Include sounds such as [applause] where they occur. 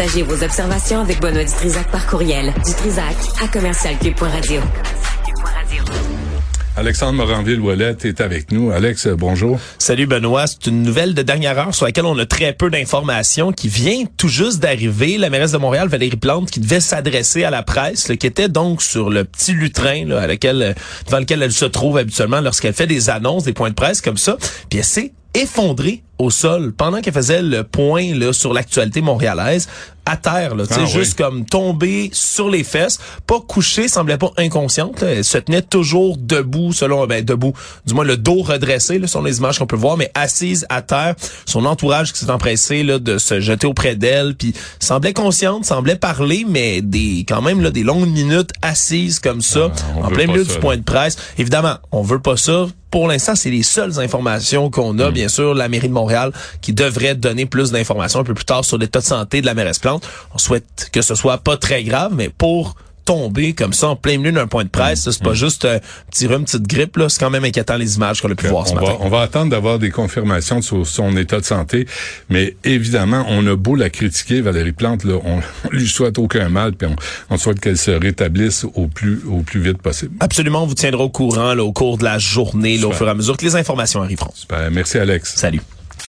Partagez vos observations avec Benoît Dutrisac par courriel. Dutrisac à commercialcube.radio. Alexandre Moranville-Ouellet est avec nous. Alex, bonjour. Salut Benoît. C'est une nouvelle de dernière heure sur laquelle on a très peu d'informations qui vient tout juste d'arriver. La mairesse de Montréal, Valérie Plante, qui devait s'adresser à la presse, qui était donc sur le petit lutrin là, à laquelle, devant lequel elle se trouve habituellement lorsqu'elle fait des annonces, des points de presse comme ça. Puis elle s'est effondrée au sol pendant qu'elle faisait le point là, sur l'actualité montréalaise à terre là, ah, juste comme tombée sur les fesses, pas couchée, semblait pas inconsciente, elle se tenait toujours debout selon ben debout, du moins le dos redressé là, sur les images qu'on peut voir mais assise à terre, son entourage qui s'est empressé là de se jeter auprès d'elle puis semblait consciente, semblait parler mais des quand même là des longues minutes assises comme ça ah, en plein milieu du point de presse. Évidemment, on veut pas ça pour l'instant, c'est les seules informations qu'on a. Hmm. Bien sûr, la mairie de Montréal qui devrait donner plus d'informations un peu plus tard sur l'état de santé de la mairesse Plante. On souhaite que ce soit pas très grave, mais pour tomber comme ça en plein milieu d'un point de presse. C'est pas mm. juste un petit rhume, petite grippe. là. C'est quand même inquiétant les images qu'on a pu voir ce on matin. Va, on va attendre d'avoir des confirmations sur son état de santé. Mais évidemment, on a beau la critiquer, Valérie Plante, là, on, [laughs] lui souhaite aucun mal, puis on, souhaite qu'elle se rétablisse au plus au plus vite possible. Absolument, on vous tiendra au courant là, au cours de la journée, là, au fur et à mesure que les informations arriveront. Super. Merci Alex. Salut.